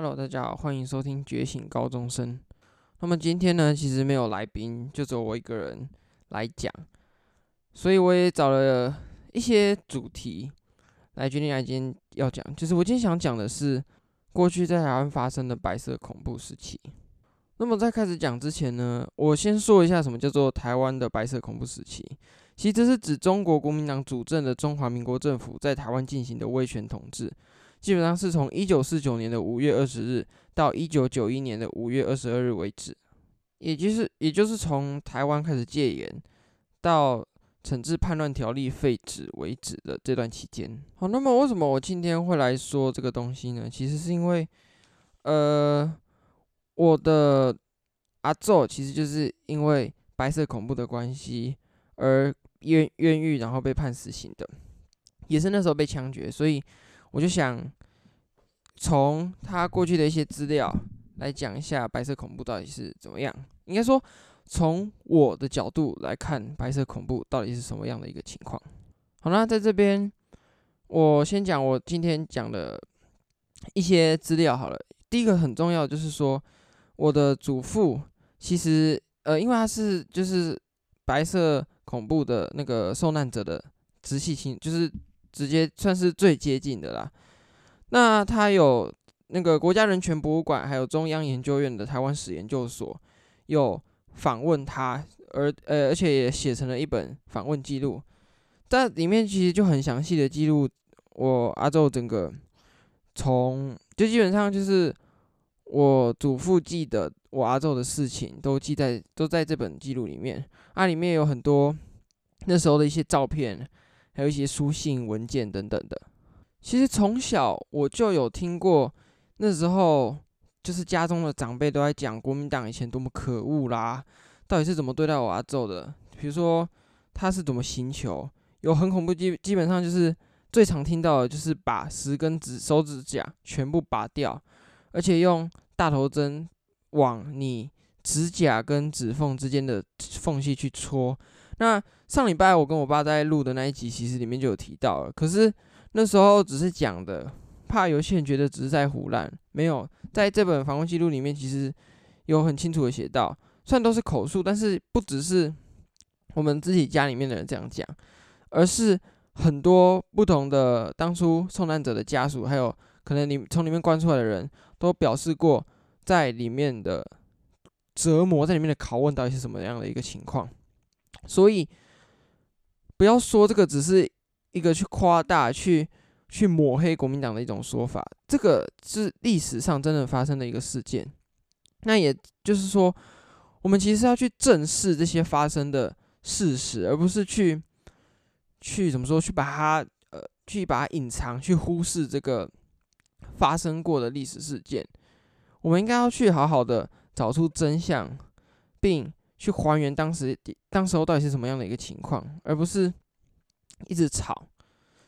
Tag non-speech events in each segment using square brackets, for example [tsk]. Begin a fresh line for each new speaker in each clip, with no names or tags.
Hello，大家好，欢迎收听《觉醒高中生》。那么今天呢，其实没有来宾，就只有我一个人来讲，所以我也找了一些主题来决定来今天要讲。就是我今天想讲的是过去在台湾发生的白色恐怖时期。那么在开始讲之前呢，我先说一下什么叫做台湾的白色恐怖时期。其实这是指中国国民党主政的中华民国政府在台湾进行的威权统治。基本上是从一九四九年的五月二十日到一九九一年的五月二十二日为止，也就是也就是从台湾开始戒严到惩治叛乱条例废止为止的这段期间。好，那么为什么我今天会来说这个东西呢？其实是因为，呃，我的阿昼其实就是因为白色恐怖的关系而冤冤狱，然后被判死刑的，也是那时候被枪决，所以。我就想从他过去的一些资料来讲一下白色恐怖到底是怎么样。应该说，从我的角度来看，白色恐怖到底是什么样的一个情况。好，那在这边我先讲我今天讲的一些资料好了。第一个很重要就是说，我的祖父其实呃，因为他是就是白色恐怖的那个受难者的直系亲，就是。直接算是最接近的啦。那他有那个国家人权博物馆，还有中央研究院的台湾史研究所有访问他，而呃，而且也写成了一本访问记录，在里面其实就很详细的记录我阿昼整个从就基本上就是我祖父记得我阿昼的事情都记在都在这本记录里面，啊，里面有很多那时候的一些照片。还有一些书信、文件等等的。其实从小我就有听过，那时候就是家中的长辈都在讲国民党以前多么可恶啦，到底是怎么对待我阿祖的？比如说他是怎么刑求，有很恐怖，基基本上就是最常听到的就是把十根指手指甲全部拔掉，而且用大头针往你指甲跟指缝之间的缝隙去戳。那上礼拜我跟我爸在录的那一集，其实里面就有提到了。可是那时候只是讲的，怕有些人觉得只是在胡乱，没有在这本访问记录里面，其实有很清楚的写到，虽然都是口述，但是不只是我们自己家里面的人这样讲，而是很多不同的当初受难者的家属，还有可能你从里面关出来的人都表示过，在里面的折磨，在里面的拷问到底是什么样的一个情况。所以，不要说这个只是一个去夸大、去去抹黑国民党的一种说法，这个是历史上真的发生的一个事件。那也就是说，我们其实要去正视这些发生的事实，而不是去去怎么说，去把它呃，去把它隐藏，去忽视这个发生过的历史事件。我们应该要去好好的找出真相，并。去还原当时当时候到底是什么样的一个情况，而不是一直吵。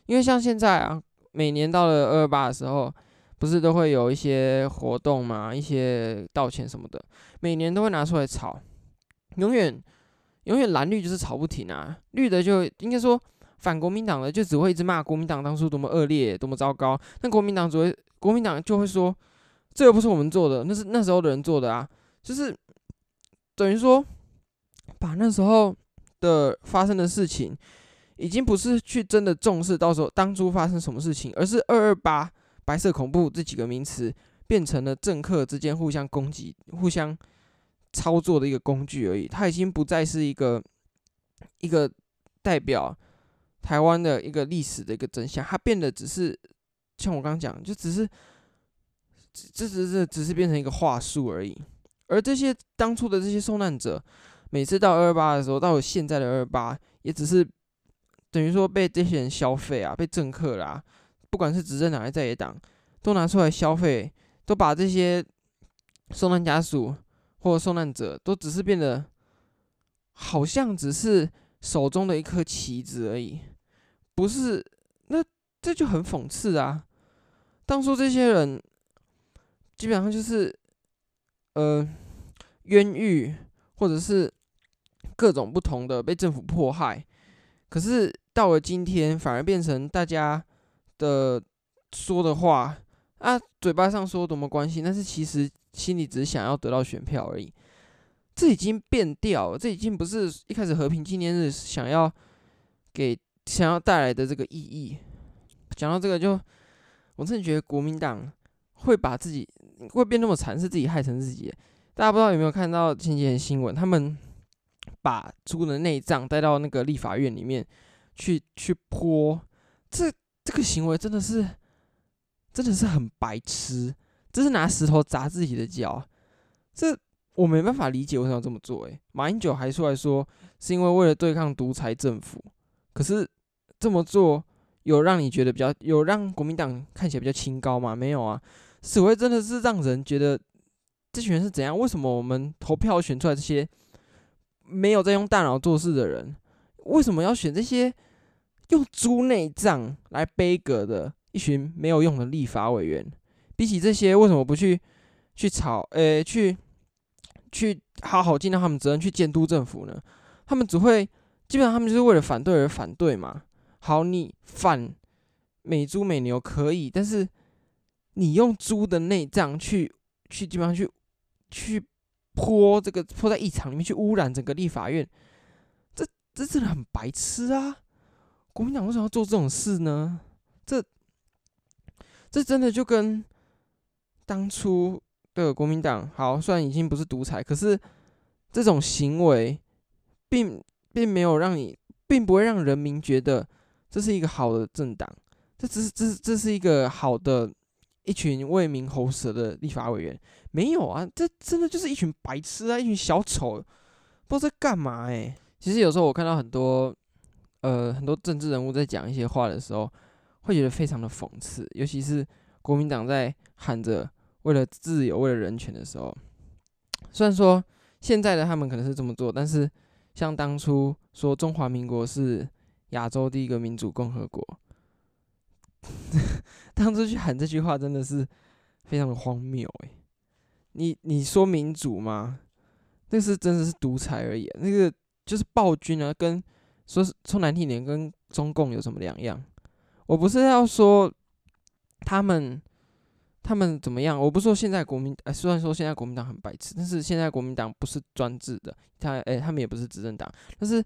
因为像现在啊，每年到了二二八的时候，不是都会有一些活动嘛，一些道歉什么的，每年都会拿出来吵。永远永远蓝绿就是吵不停啊，绿的就应该说反国民党的就只会一直骂国民党当初多么恶劣，多么糟糕。那国民党只会国民党就会说，这又不是我们做的，那是那时候的人做的啊，就是等于说。把那时候的发生的事情，已经不是去真的重视到时候当初发生什么事情，而是二二八白色恐怖这几个名词变成了政客之间互相攻击、互相操作的一个工具而已。它已经不再是一个一个代表台湾的一个历史的一个真相，它变得只是像我刚刚讲，就只是这只是只是变成一个话术而已。而这些当初的这些受难者。每次到二二八的时候，到现在的二二八，也只是等于说被这些人消费啊，被政客啦、不管是执政党还是在野党，都拿出来消费，都把这些受难家属或者受难者，都只是变得好像只是手中的一颗棋子而已，不是？那这就很讽刺啊！当初这些人基本上就是呃冤狱，或者是。各种不同的被政府迫害，可是到了今天，反而变成大家的说的话，啊，嘴巴上说多么关心，但是其实心里只想要得到选票而已。这已经变调了，这已经不是一开始和平纪念日想要给想要带来的这个意义。讲到这个就，我真的觉得国民党会把自己会变那么惨，是自己害成自己。大家不知道有没有看到前几天新闻，他们把猪的内脏带到那个立法院里面去去泼，这这个行为真的是真的是很白痴，这是拿石头砸自己的脚，这我没办法理解为什么要这么做。诶，马英九还出来说是因为为了对抗独裁政府，可是这么做。有让你觉得比较有让国民党看起来比较清高吗？没有啊，所谓真的是让人觉得这群人是怎样？为什么我们投票选出来这些没有在用大脑做事的人，为什么要选这些用猪内脏来杯葛的一群没有用的立法委员？比起这些，为什么不去去吵？诶、去去好好尽到他们责任去监督政府呢？他们只会基本上他们就是为了反对而反对嘛。好，你反美猪美牛可以，但是你用猪的内脏去去基本上去去泼这个泼在议场里面去污染整个立法院，这这真的很白痴啊！国民党为什么要做这种事呢？这这真的就跟当初的国民党好，虽然已经不是独裁，可是这种行为并并没有让你，并不会让人民觉得。这是一个好的政党，这只是这是这是一个好的一群为民喉舌的立法委员，没有啊，这真的就是一群白痴啊，一群小丑，不知道在干嘛哎、其实有时候我看到很多呃很多政治人物在讲一些话的时候，会觉得非常的讽刺，尤其是国民党在喊着为了自由、为了人权的时候，虽然说现在的他们可能是这么做，但是像当初说中华民国是。亚洲第一个民主共和国，[laughs] 当初去喊这句话真的是非常的荒谬诶，你你说民主吗？那是真的是独裁而已，那个就是暴君啊，跟说是说难听点，跟中共有什么两样？我不是要说他们他们怎么样，我不是说现在国民，哎，虽然说现在国民党很白痴，但是现在国民党不是专制的，他哎，他们也不是执政党，但是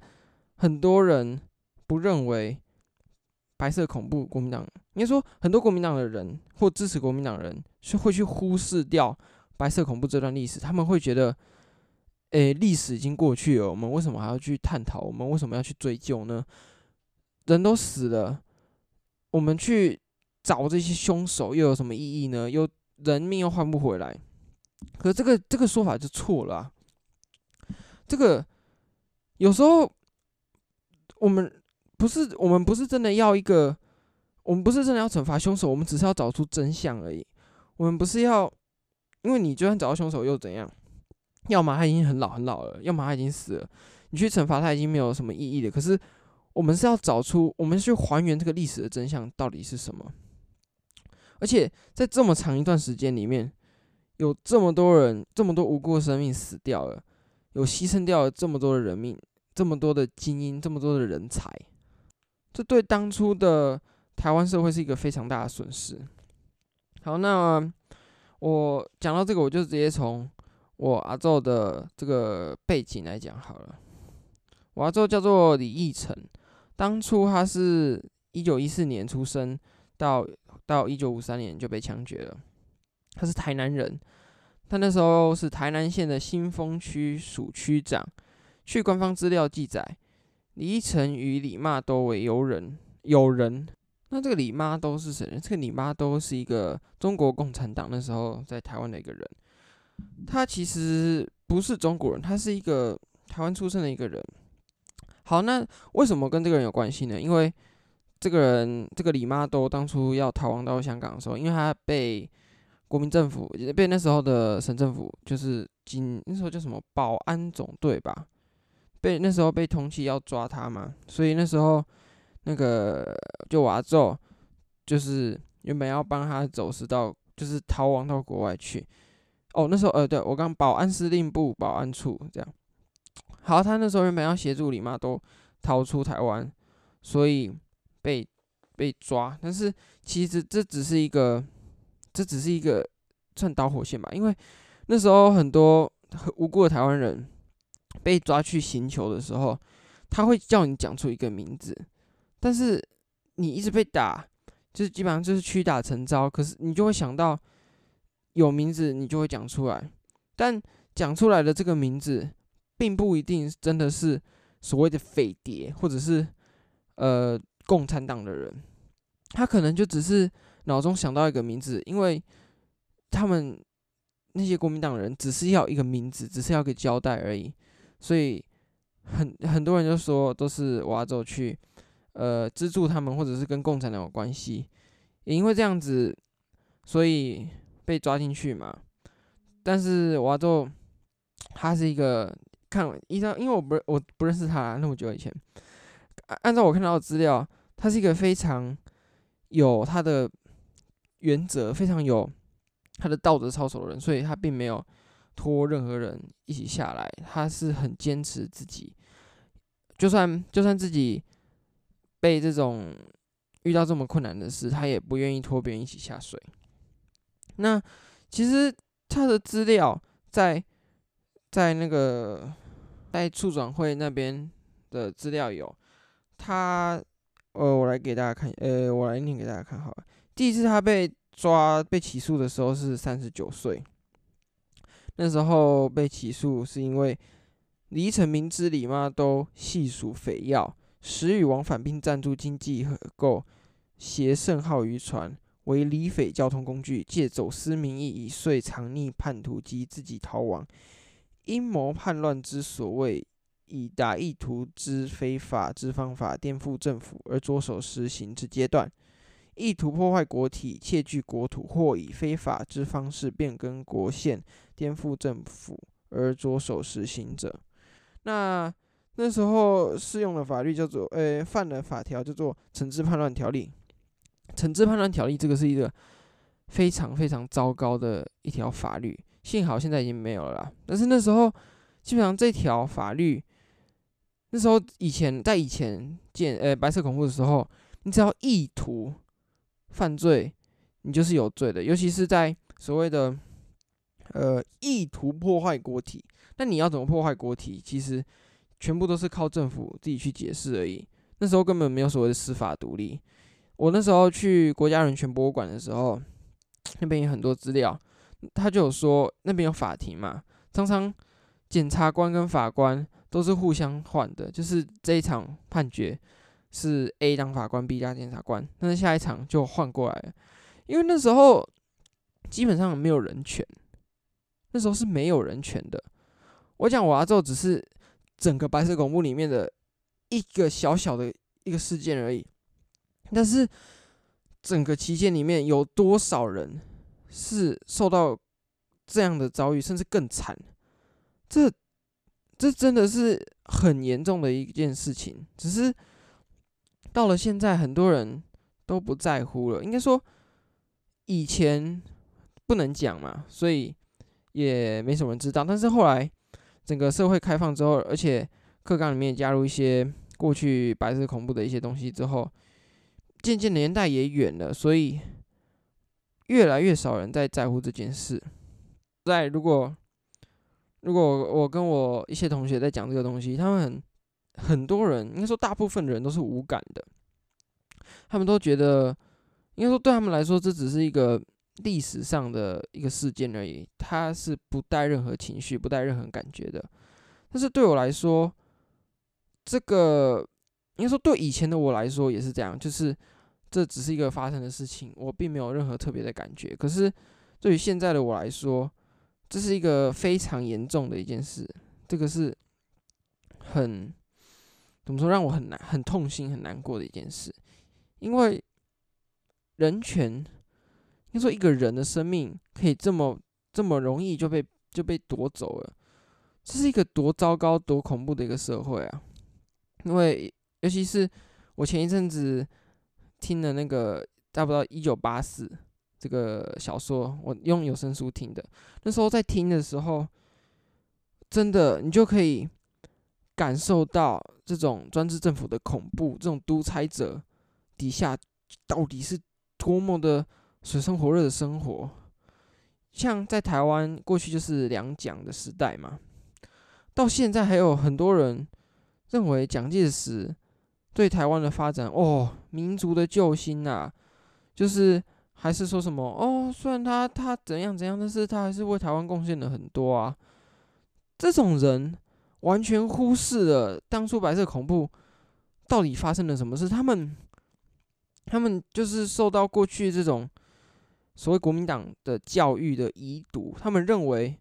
很多人。不认为白色恐怖，国民党应该说很多国民党的人或支持国民党人是会去忽视掉白色恐怖这段历史，他们会觉得，诶、历史已经过去了，我们为什么还要去探讨？我们为什么要去追究呢？人都死了，我们去找这些凶手又有什么意义呢？又人命又换不回来，可这个这个说法就错了啊。这个有时候我们。不是，我们不是真的要一个，我们不是真的要惩罚凶手，我们只是要找出真相而已。我们不是要，因为你就算找到凶手又怎样？要么他已经很老很老了，要么他已经死了，你去惩罚他已经没有什么意义了。可是我们是要找出，我们去还原这个历史的真相到底是什么？而且在这么长一段时间里面，有这么多人，这么多无辜的生命死掉了，有牺牲掉了这么多的人命，这么多的精英，这么多的人才。这对当初的台湾社会是一个非常大的损失。好，那我讲到这个，我就直接从我阿祖的这个背景来讲好了。我阿祖叫做李义成，当初他是一九一四年出生，到到一九五三年就被枪决了。他是台南人，他那时候是台南县的新丰区署区长。据官方资料记载。李义成与李妈都为友人，友人。那这个李妈都是谁？这个李妈都是一个中国共产党那时候在台湾的一个人。他其实不是中国人，他是一个台湾出生的一个人。好，那为什么跟这个人有关系呢？因为这个人，这个李妈都当初要逃亡到香港的时候，因为他被国民政府，被那时候的省政府，就是警那时候叫什么保安总队吧。被那时候被通缉要抓他嘛，所以那时候那个就我阿祖，就是原本要帮他走私到，就是逃亡到国外去。哦，那时候呃，对我刚保安司令部保安处这样。好，他那时候原本要协助李妈都逃出台湾，所以被被抓。但是其实这只是一个这只是一个算导火线吧，因为那时候很多很无辜的台湾人被抓去刑求的时候，他会叫你讲出一个名字，但是你一直被打，就是基本上就是屈打成招。可是你就会想到有名字，你就会讲出来，但讲出来的这个名字，并不一定真的是所谓的匪谍，或者是呃共产党的人，他可能就只是脑中想到一个名字，因为他们那些国民党人只是要一个名字，只是要个交代而已，所以很很多人就说都是我阿祖去呃资助他们，或者是跟共产党有关系，也因为这样子，所以被抓进去嘛。但是我阿祖他是一个。看，一张因为我不我不认识他那么久以前，按照我看到的资料，他是一个非常有他的原则、非常有他的道德操守的人，所以他并没有拖任何人一起下来，他是很坚持自己，就算就算自己被这种遇到这么困难的事，他也不愿意拖别人一起下水。那其实他的资料在在那个。在处长会那边的资料有他，呃，我来给大家看，呃，我来念给大家看好了。第一次他被抓被起诉的时候是三十九岁，那时候被起诉是因为李成明知李妈都系属匪要，时与往返并赞助经济合构，挟胜号渔船为李匪交通工具，借走私名义以遂藏匿叛徒及自己逃亡。阴谋叛乱之所谓，以达意图之非法之方法颠覆政府而着手实行之阶段，意图破坏国体、窃据国土或以非法之方式变更国宪、颠覆政府而着手实行者，那那时候适用的法律叫做，呃、犯的法条叫做《惩治叛乱条例》。惩治叛乱条例这个是一个非常非常糟糕的一条法律。幸好现在已经没有了啦，但是那时候基本上这条法律，那时候以前在以前建呃白色恐怖的时候，你只要意图犯罪，你就是有罪的，尤其是在所谓的呃意图破坏国体，那你要怎么破坏国体？其实全部都是靠政府自己去解释而已。那时候根本没有所谓的司法独立。我那时候去国家人权博物馆的时候，那边有很多资料。他就有说，那边有法庭嘛，常常检察官跟法官都是互相换的，就是这一场判决是 A 当法官，B 当检察官，但是下一场就换过来了，因为那时候基本上没有人权，那时候是没有人权的。我讲我阿祖只是整个白色恐怖里面的一个小小的一个事件而已，但是整个期间里面有多少人？是受到这样的遭遇，甚至更惨。这这真的是很严重的一件事情。只是到了现在，很多人都不在乎了。应该说，以前不能讲嘛，所以也没什么人知道。但是后来整个社会开放之后，而且课纲里面加入一些过去白色恐怖的一些东西之后，渐渐年代也远了，所以。越来越少人在在乎这件事。在如果如果我跟我一些同学在讲这个东西，他们很很多人应该说大部分人都是无感的，他们都觉得应该说对他们来说这只是一个历史上的一个事件而已，它是不带任何情绪、不带任何感觉的。但是对我来说，这个应该说对以前的我来说也是这样，就是。这只是一个发生的事情，我并没有任何特别的感觉。可是对于现在的我来说，这是一个非常严重的一件事。这个是很怎么说，让我很难、很痛心、很难过的一件事。因为人权，听说一个人的生命可以这么这么容易就被就被夺走了，这是一个多糟糕、多恐怖的一个社会啊！因为尤其是我前一阵子。听的那个差不多一九八四这个小说，我用有声书听的。那时候在听的时候，真的你就可以感受到这种专制政府的恐怖，这种独裁者底下到底是多么的水深火热的生活。像在台湾过去就是两蒋的时代嘛，到现在还有很多人认为蒋介石对台湾的发展哦，民族的救星、啊，就是还是说什么哦，虽然他他怎样怎样，但是他还是为台湾贡献了很多啊。这种人完全忽视了当初白色恐怖到底发生了什么事，他们他们就是受到过去这种。所谓国民党的教育的遗毒，他们认为，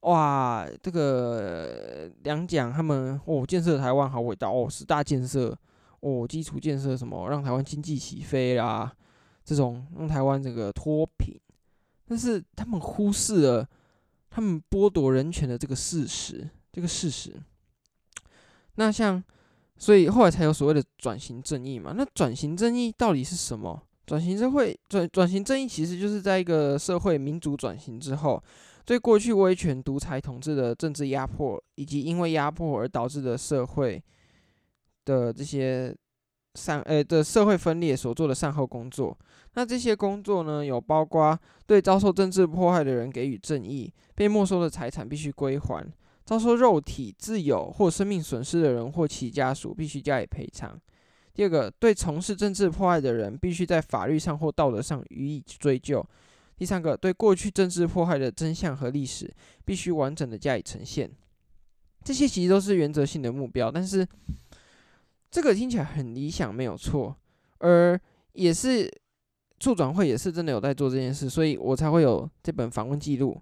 哇，这个两蒋他们哦建设台湾好伟大哦，十大建设哦，基础建设什么让台湾经济起飞啦，这种让台湾这个脱贫，但是他们忽视了他们剥夺人权的这个事实，这个事实。那像，所以后来才有所谓的转型正义嘛？那转型正义到底是什么？转型社会转转型正义，其实就是在一个社会民主转型之后，对过去威权独裁统治的政治压迫，以及因为压迫而导致的社会的这些善呃的社会分裂所做的善后工作。那这些工作呢，有包括对遭受政治迫害的人给予正义，被没收的财产必须归还，遭受肉体自由或生命损失的人或其家属必须加以赔偿。第二个，对从事政治迫害的人，必须在法律上或道德上予以追究。第三个，对过去政治迫害的真相和历史，必须完整的加以呈现。这些其实都是原则性的目标，但是这个听起来很理想，没有错。而也是促转会也是真的有在做这件事，所以我才会有这本访问记录。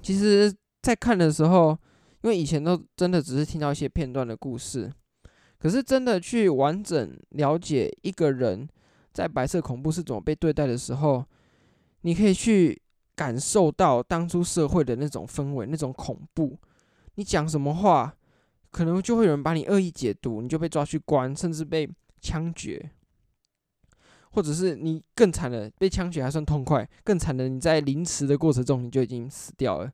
其实，在看的时候，因为以前都真的只是听到一些片段的故事。可是真的去完整了解一个人在白色恐怖是怎么被对待的时候，你可以去感受到当初社会的那种氛围、那种恐怖。你讲什么话，可能就会有人把你恶意解读，你就被抓去关，甚至被枪决，或者是你更惨的被枪决还算痛快，更惨的你在凌迟的过程中你就已经死掉了。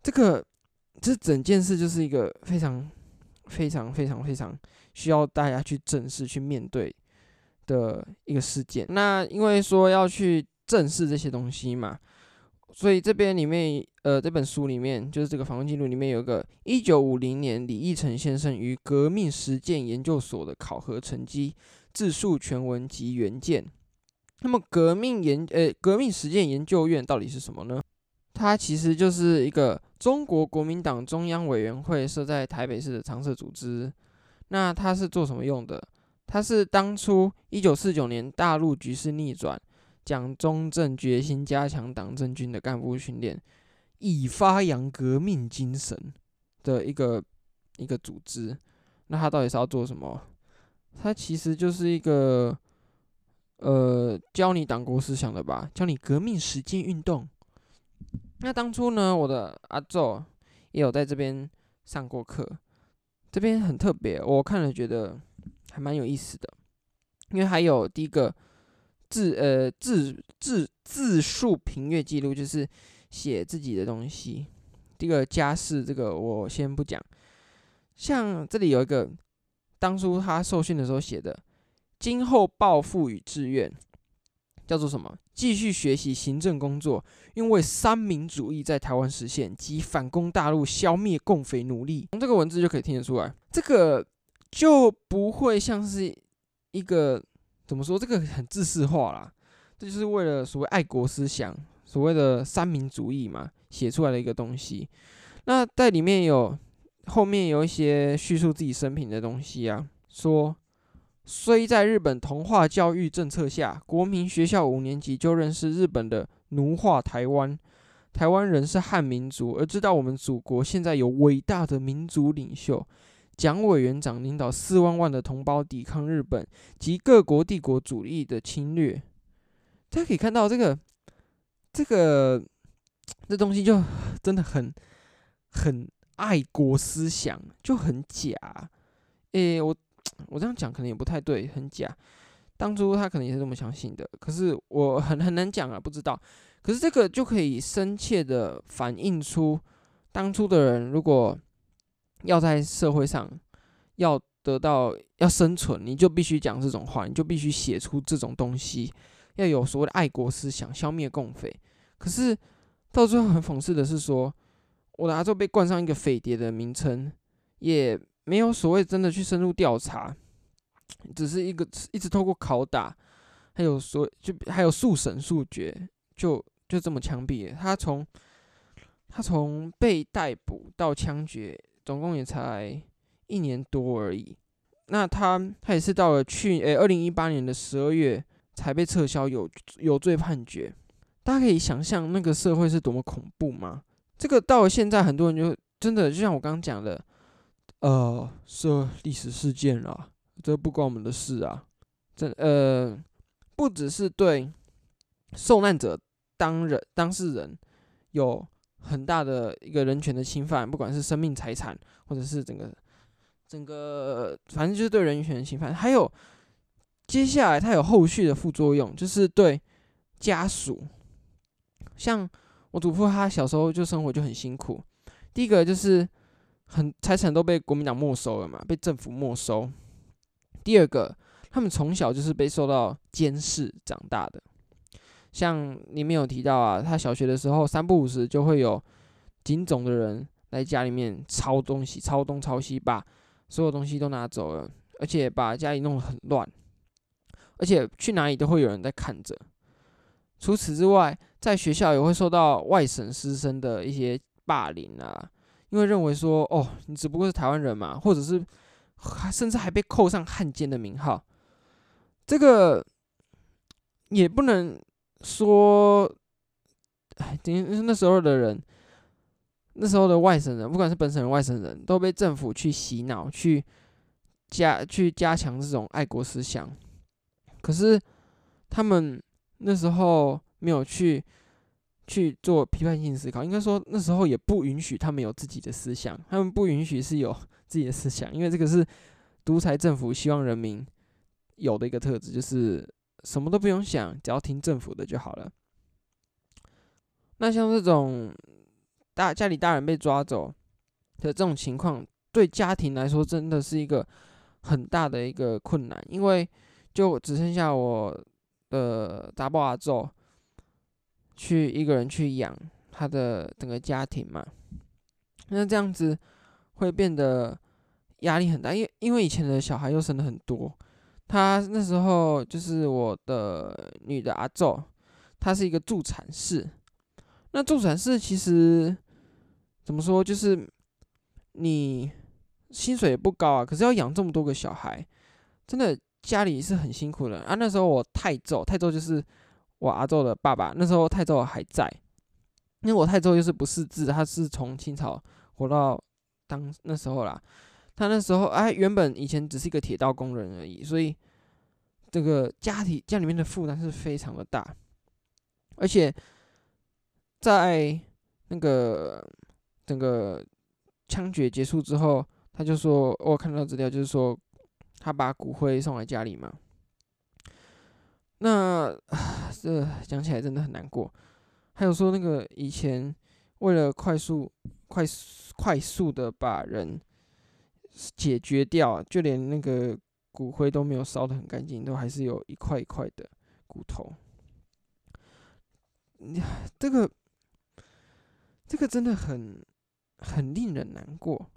这个这整件事就是一个非常。非常非常非常需要大家去正视、去面对的一个事件。那因为说要去正视这些东西嘛，所以这边里面，呃，这本书里面就是这个访问记录里面有个一九五零年李义成先生于革命实践研究所的考核成绩自述全文及原件。那么革命研，呃，革命实践研究院到底是什么呢？它其实就是一个中国国民党中央委员会设在台北市的常设组织。那它是做什么用的？它是当初一九四九年大陆局势逆转，蒋中正决心加强党政军的干部训练，以发扬革命精神的一个一个组织。那它到底是要做什么？它其实就是一个呃教你党国思想的吧，教你革命实践运动。那当初呢，我的阿祖也有在这边上过课，这边很特别，我看了觉得还蛮有意思的，因为还有第一个自呃自自自述评阅记录，就是写自己的东西。第一个家世，这个我先不讲。像这里有一个当初他受训的时候写的，今后抱负与志愿。叫做什么？继续学习行政工作，因为三民主义在台湾实现及反攻大陆、消灭共匪努力。从这个文字就可以听得出来，这个就不会像是一个怎么说？这个很制式化啦，这就是为了所谓爱国思想、所谓的三民主义嘛，写出来的一个东西。那在里面有后面有一些叙述自己生平的东西啊，说。虽在日本同化教育政策下，国民学校五年级就认识日本的奴化台湾，台湾人是汉民族，而知道我们祖国现在有伟大的民族领袖蒋委员长领导四万万的同胞抵抗日本及各国帝国主义的侵略。大家可以看到这个，这个这东西就真的很很爱国思想，就很假。诶，我。我这样讲可能也不太对，很假。当初他可能也是这么相信的，可是我很很难讲啊，不知道。可是这个就可以深切的反映出，当初的人如果要在社会上要得到要生存，你就必须讲这种话，你就必须写出这种东西，要有所谓的爱国思想，消灭共匪。可是到最后很讽刺的是说，我的阿宙被冠上一个匪谍的名称，也没有所谓真的去深入调查，只是一个一直透过拷打，还有所就还有速审速决，就就这么枪毙了。他从他从被逮捕到枪决，总共也才一年多而已。那他他也是到了去诶二零一八年的十二月才被撤销有有罪判决。大家可以想象那个社会是多么恐怖吗？这个到了现在，很多人就真的就像我刚刚讲的，呃，是历史事件啊，这不关我们的事啊。这呃，不只是对受难者当人当事人有很大的一个人权的侵犯，不管是生命财产，或者是整个整个，反正就是对人权的侵犯。还有接下来它有后续的副作用，就是对家属，像我祖父他小时候就生活就很辛苦。第一个就是很财产都被国民党没收了嘛，被政府没收。第二个，他们从小就是被受到监视长大的。像里面有提到啊，他小学的时候三不五时就会有警总的人来家里面抄东西，抄东抄西，把所有东西都拿走了，而且把家里弄得很乱，而且去哪里都会有人在看着。除此之外，在学校也会受到外省师生的一些霸凌啊，因为认为说哦，你只不过是台湾人嘛，或者是甚至还被扣上汉奸的名号，这个也不能。说，哎，等于那时候的人，那时候的外省人，不管是本省人、外省人，都被政府去洗脑，去加去加强这种爱国思想。可是他们那时候没有去去做批判性思考，应该说那时候也不允许他们有自己的思想，他们不允许是有 [laughs] 自己的思想，因为这个是独裁政府希望人民有的一个特质，就是。什么都不用想，只要听政府的就好了。那像这种大家里大人被抓走的这种情况，对家庭来说真的是一个很大的一个困难，因为就只剩下我的查某阿祖去一个人去养他的整个家庭嘛。那这样子会变得压力很大，因为因为以前的小孩又生了很多。他那时候就是我的女的阿昼，她是一个助产士。那助产士其实怎么说，就是你薪水也不高啊，可是要养这么多个小孩，真的家里是很辛苦的啊。那时候我太祖，太祖就是我阿祖的爸爸，那时候泰州还在，因为我泰州又是不识字，他是从清朝活到当那时候啦。他那时候哎，原本以前只是一个铁道工人而已，所以这个家庭家里面的负担是非常的大，而且在那个整个枪决结束之后，他就说，我看到资料就是说，他把骨灰送来家里嘛。那这讲起来真的很难过。还有说那个以前为了快速、快速、快速的把人。解决掉，就连那个骨灰都没有烧的很干净，都还是有一块一块的骨头。你这个，这个真的很很令人难过。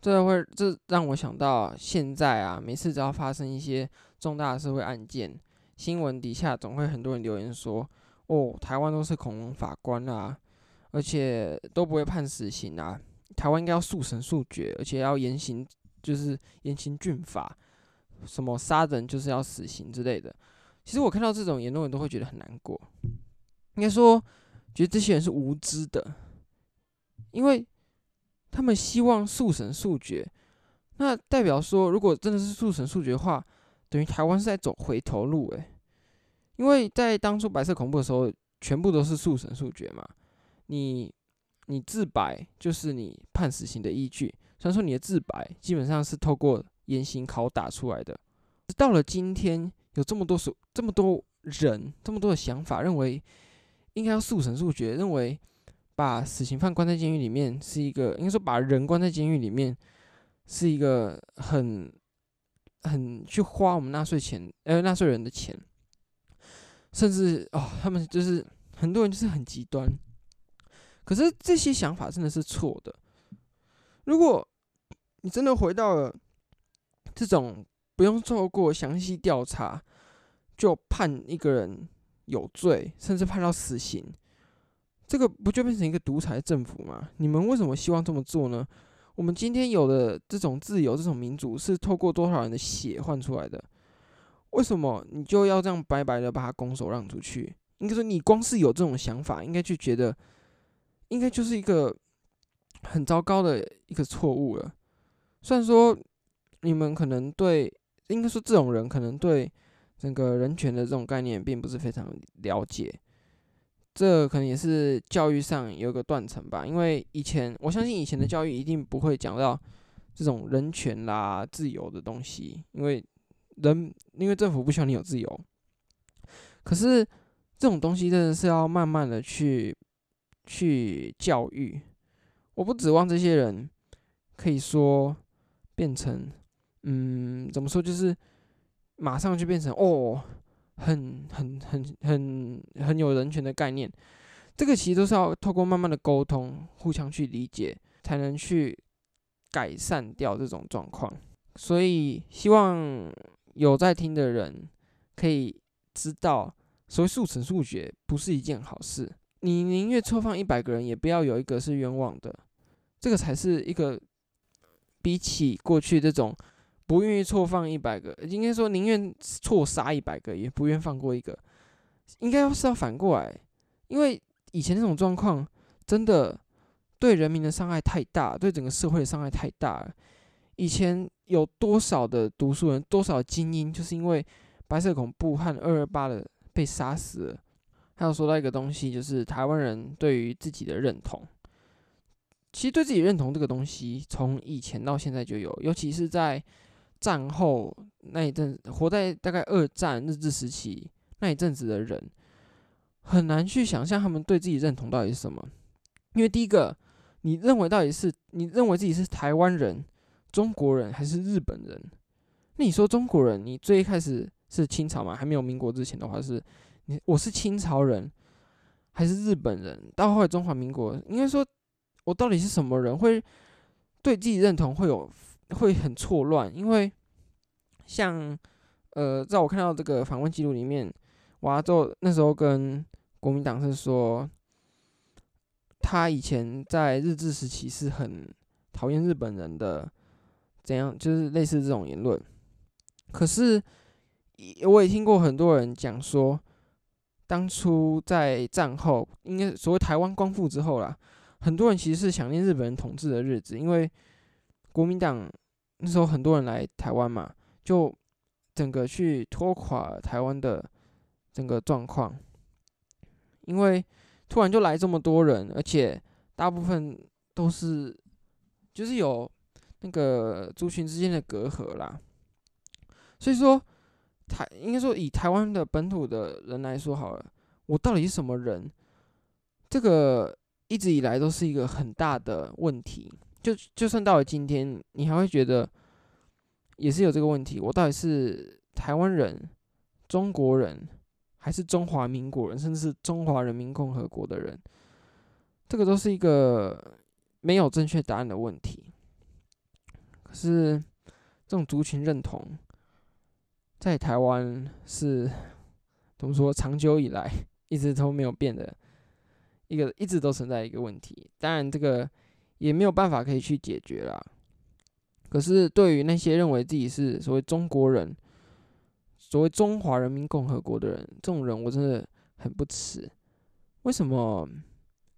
这会这让我想到现在啊，每次只要发生一些重大的社会案件，新闻底下总会很多人留言说：“哦，台湾都是恐龙法官啊，而且都不会判死刑啊。”台湾应该要速审速决，而且要严刑，就是严刑峻法，什么杀人就是要死刑之类的。其实我看到这种言论，都会觉得很难过。应该说，觉得这些人是无知的，因为他们希望速审速决。那代表说，如果真的是速审速决的话，等于台湾是在走回头路诶。因为在当初白色恐怖的时候，全部都是速审速决嘛，你。你自白就是你判死刑的依据。虽然说你的自白基本上是透过严刑拷打出来的，到了今天有这么多数这么多人这么多的想法，认为应该要速审速决，认为把死刑犯关在监狱里面是一个，应该说把人关在监狱里面是一个很很去花我们纳税钱呃纳税人的钱。甚至哦，他们就是很多人就是很极端。可是这些想法真的是错的。如果你真的回到了这种不用做过详细调查就判一个人有罪，甚至判到死刑，这个不就变成一个独裁政府吗？你们为什么希望这么做呢？我们今天有的这种自由、这种民主，是透过多少人的血换出来的？为什么你就要这样白白的把它拱手让出去？应该说，你光是有这种想法，应该就觉得。应该就是一个很糟糕的一个错误了。虽然说你们可能对，应该说这种人可能对整个人权的这种概念并不是非常了解，这可能也是教育上有个断层吧。因为以前我相信以前的教育一定不会讲到这种人权啦、自由的东西，因为人因为政府不希望你有自由。可是这种东西真的是要慢慢的去。去教育，我不指望这些人可以说变成，嗯，怎么说，就是马上就变成哦，很很很很很有人权的概念。这个其实都是要透过慢慢的沟通，互相去理解，才能去改善掉这种状况。所以希望有在听的人可以知道，所谓速成速决不是一件好事。你宁愿错放一百个人，也不要有一个是冤枉的，这个才是一个比起过去这种不愿意错放一百个，应该说宁愿错杀一百个，也不愿放过一个，应该要是要反过来，因为以前那种状况真的对人民的伤害太大，对整个社会的伤害太大了。以前有多少的读书人，多少精英，就是因为白色恐怖和二二八的被杀死了。还有说到一个东西，就是台湾人对于自己的认同。其实对自己认同这个东西，从以前到现在就有，尤其是在战后那一阵，活在大概二战日治时期那一阵子的人，很难去想象他们对自己认同到底是什么。因为第一个，你认为到底是你认为自己是台湾人、中国人还是日本人？那你说中国人，你最一开始是清朝嘛？还没有民国之前的话是。你我是清朝人，还是日本人？到后来中华民国，应该说，我到底是什么人？会对自己认同会有会很错乱，因为像呃，在我看到这个访问记录里面，瓦州那时候跟国民党是说，他以前在日治时期是很讨厌日本人的，怎样？就是类似这种言论。可是我也听过很多人讲说。当初在战后，应该所谓台湾光复之后啦，很多人其实是想念日本人统治的日子，因为国民党那时候很多人来台湾嘛，就整个去拖垮台湾的整个状况。因为突然就来这么多人，而且大部分都是就是有那个族群之间的隔阂啦，所以说。台应该说，以台湾的本土的人来说好了，我到底是什么人？这个一直以来都是一个很大的问题。就就算到了今天，你还会觉得也是有这个问题。我到底是台湾人、中国人，还是中华民国人，甚至是中华人民共和国的人？这个都是一个没有正确答案的问题。可是这种族群认同。在台湾是怎么说？长久以来 [laughs] 一直都没有变的一个，一直都存在一个问题。当然，这个也没有办法可以去解决啦。可是，对于那些认为自己是所谓中国人、所谓中华人民共和国的人，这种人我真的很不齿。为什么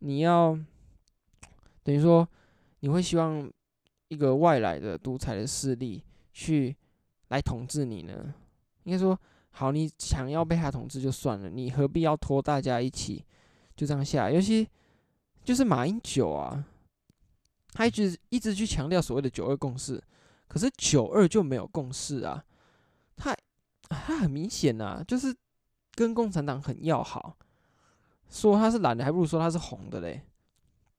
你要等于说你会希望一个外来的独裁的势力去来统治你呢？应该说，好，你想要被他统治就算了，你何必要拖大家一起就这样下？尤其就是马英九啊，他一直一直去强调所谓的九二共识，可是九二就没有共识啊，他他很明显呐，就是跟共产党很要好，说他是蓝的，还不如说他是红的嘞。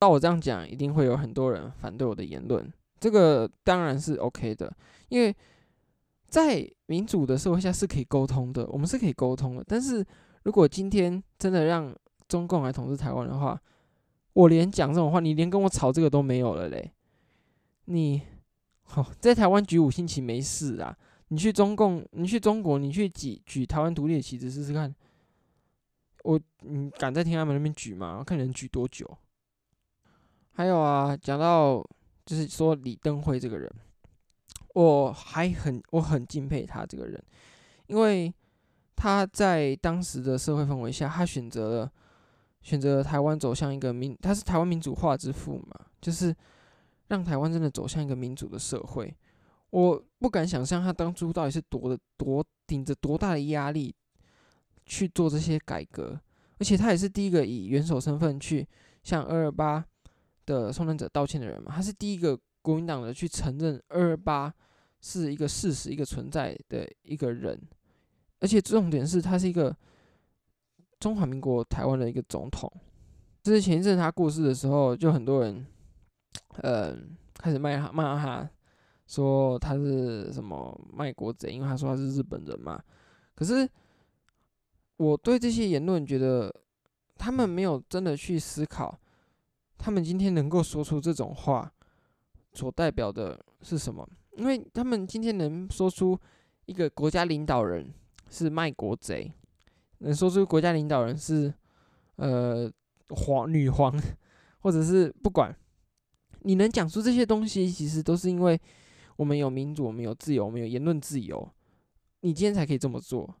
照我这样讲，一定会有很多人反对我的言论，这个当然是 OK 的，因为。在民主的社会下是可以沟通的，我们是可以沟通的。但是如果今天真的让中共来统治台湾的话，我连讲这种话，你连跟我吵这个都没有了嘞。你，好，在台湾举五星旗没事啊。你去中共，你去中国，你去举举台湾独立的旗帜试试看。我，你敢在天安门那边举吗？看你能举多久。还有啊，讲到就是说李登辉这个人，我还很我很敬佩他这个人，因为。他在当时的社会氛围下，他选择了选择台湾走向一个民，他是台湾民主化之父嘛，就是让台湾真的走向一个民主的社会。我不敢想象他当初到底是多的多顶着多大的压力去做这些改革，而且他也是第一个以元首身份去向二二八的受难者道歉的人嘛，他是第一个国民党的去承认二二八是一个事实、一个存在的一个人。而且重点是他是一个中华民国台湾的一个总统。就是前一阵他过世的时候，就很多人，呃，开始骂他，骂他说他是什么卖国贼，因为他说他是日本人嘛。可是我对这些言论觉得，他们没有真的去思考，他们今天能够说出这种话，所代表的是什么？因为他们今天能说出一个国家领导人。是卖国贼，能说出国家领导人是呃皇女皇，或者是不管，你能讲出这些东西，其实都是因为我们有民主，我们有自由，我们有言论自由，你今天才可以这么做。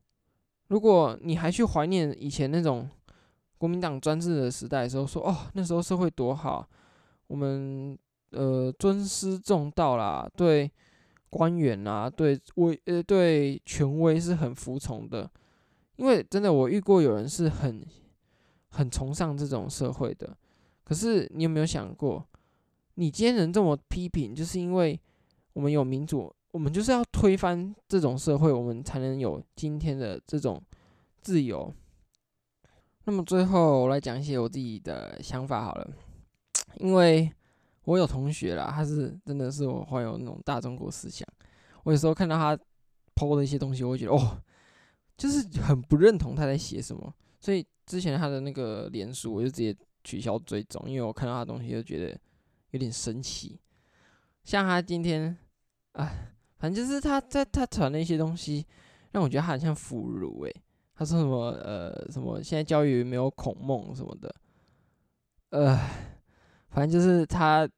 如果你还去怀念以前那种国民党专制的时代的时候，说哦那时候社会多好，我们呃尊师重道啦，对。官员啊，对威呃对权威是很服从的，因为真的我遇过有人是很很崇尚这种社会的。可是你有没有想过，你今天能这么批评，就是因为我们有民主，我们就是要推翻这种社会，我们才能有今天的这种自由。那么最后我来讲一些我自己的想法好了，因为。我有同学啦，他是真的是我怀有那种大中国思想。我有时候看到他 PO 的一些东西，我会觉得哦，就是很不认同他在写什么。所以之前他的那个脸书，我就直接取消追踪，因为我看到他的东西就觉得有点神奇。像他今天，哎，反正就是他在他传的一些东西，让我觉得他很像腐儒诶。他说什么呃什么现在教育没有孔孟什么的，呃。反正就是他，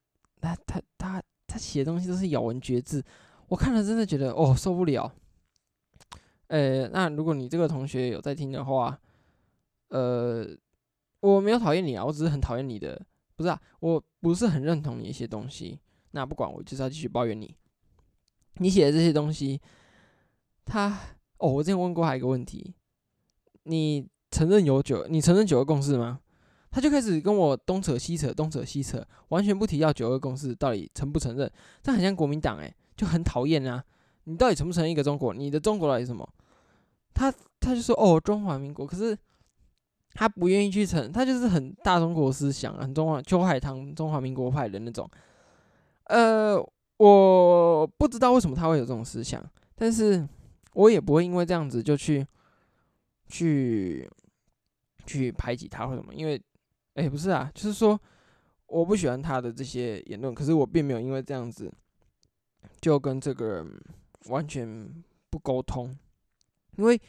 他他他他写的东西都是咬文嚼字，我看了真的觉得哦受不了。呃，那如果你这个同学有在听的话，呃，我没有讨厌你啊，我只是很讨厌你的，不是啊，我不是很认同你一些东西。那不管，我就是要继续抱怨你。你写的这些东西，他哦，我之前问过他一个问题，你承认有九，你承认九二共识吗？他就开始跟我东扯西扯，东扯西扯，完全不提要九二共识到底承不承认。这很像国民党诶，就很讨厌啊！你到底承不承认一个中国？你的中国到底是什么？他他就说哦，中华民国，可是他不愿意去承认，他就是很大中国思想，很中华秋海棠中华民国派的那种。呃，我不知道为什么他会有这种思想，但是我也不会因为这样子就去去去排挤他或什么，因为。哎、不是啊，就是说我不喜欢他的这些言论，可是我并没有因为这样子就跟这个人完全不沟通，因为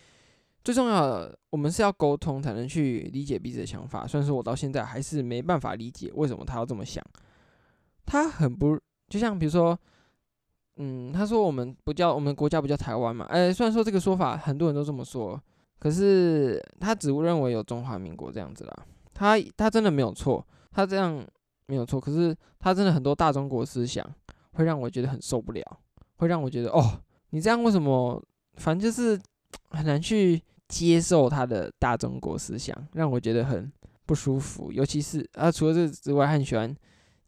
最重要的，我们是要沟通才能去理解彼此的想法。虽然说我到现在还是没办法理解为什么他要这么想，他很不就像比如说，嗯，他说我们不叫我们国家不叫台湾嘛，哎、虽然说这个说法很多人都这么说，可是他只认为有中华民国这样子啦。他他真的没有错，他这样没有错。可是他真的很多大中国思想，会让我觉得很受不了，会让我觉得哦，你这样为什么？反正就是 [tsk] 很难去接受他的大中国思想，让我觉得很不舒服。尤其是啊，除了这之外，很喜欢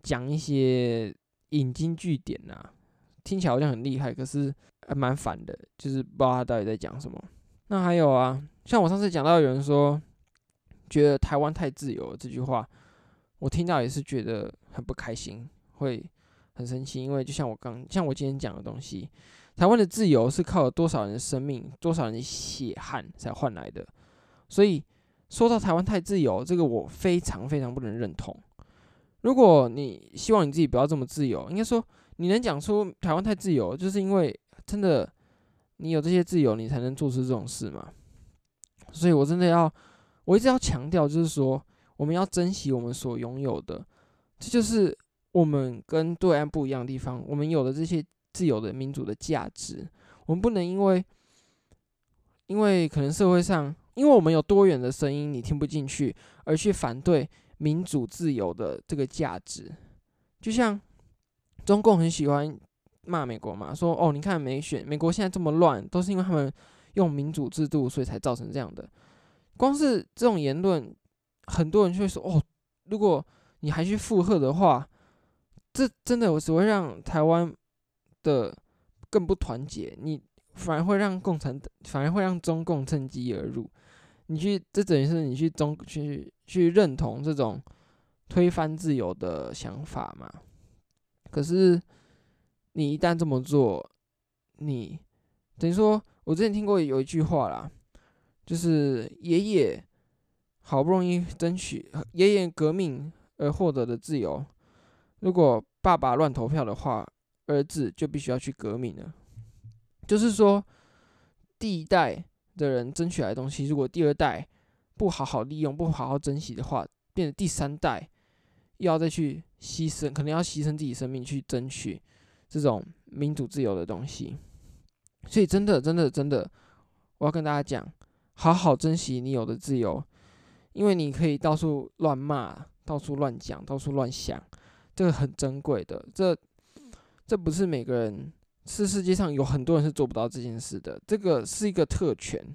讲一些引经据典呐、啊，听起来好像很厉害，可是还蛮烦的，就是不知道他到底在讲什么。那还有啊，像我上次讲到有人说。觉得台湾太自由这句话，我听到也是觉得很不开心，会很神奇。因为就像我刚像我今天讲的东西，台湾的自由是靠多少人生命、多少人血汗才换来的。所以说到台湾太自由，这个我非常非常不能认同。如果你希望你自己不要这么自由，应该说你能讲出台湾太自由，就是因为真的你有这些自由，你才能做出这种事嘛。所以我真的要，我一直要强调，就是说我们要珍惜我们所拥有的，这就是我们跟对岸不一样的地方。我们有的这些自由的民主的价值，我们不能因为因为可能社会上，因为我们有多元的声音，你听不进去，而去反对。民主自由的这个价值，就像中共很喜欢骂美国嘛，说哦，你看美选，美国现在这么乱，都是因为他们用民主制度，所以才造成这样的。光是这种言论，很多人就会说哦，如果你还去附和的话，这真的我只会让台湾的更不团结，你反而会让共产，反而会让中共趁机而入。你去，这等于是你去中去去认同这种推翻自由的想法嘛？可是你一旦这么做，你等于说，我之前听过有一句话啦，就是爷爷好不容易争取爷爷革命而获得的自由，如果爸爸乱投票的话，儿子就必须要去革命了。就是说，第一代。的人争取来的东西，如果第二代不好好利用、不好好珍惜的话，变成第三代又要再去牺牲，可能要牺牲自己生命去争取这种民主自由的东西。所以，真的、真的、真的，我要跟大家讲，好好珍惜你有的自由，因为你可以到处乱骂、到处乱讲、到处乱想，这个很珍贵的。这这不是每个人。是世界上有很多人是做不到这件事的，这个是一个特权，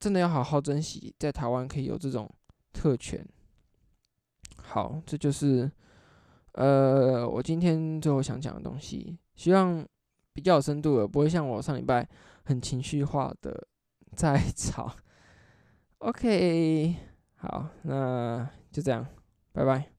真的要好好珍惜，在台湾可以有这种特权。好，这就是呃我今天最后想讲的东西，希望比较有深度的，不会像我上礼拜很情绪化的在吵。OK，好，那就这样，拜拜。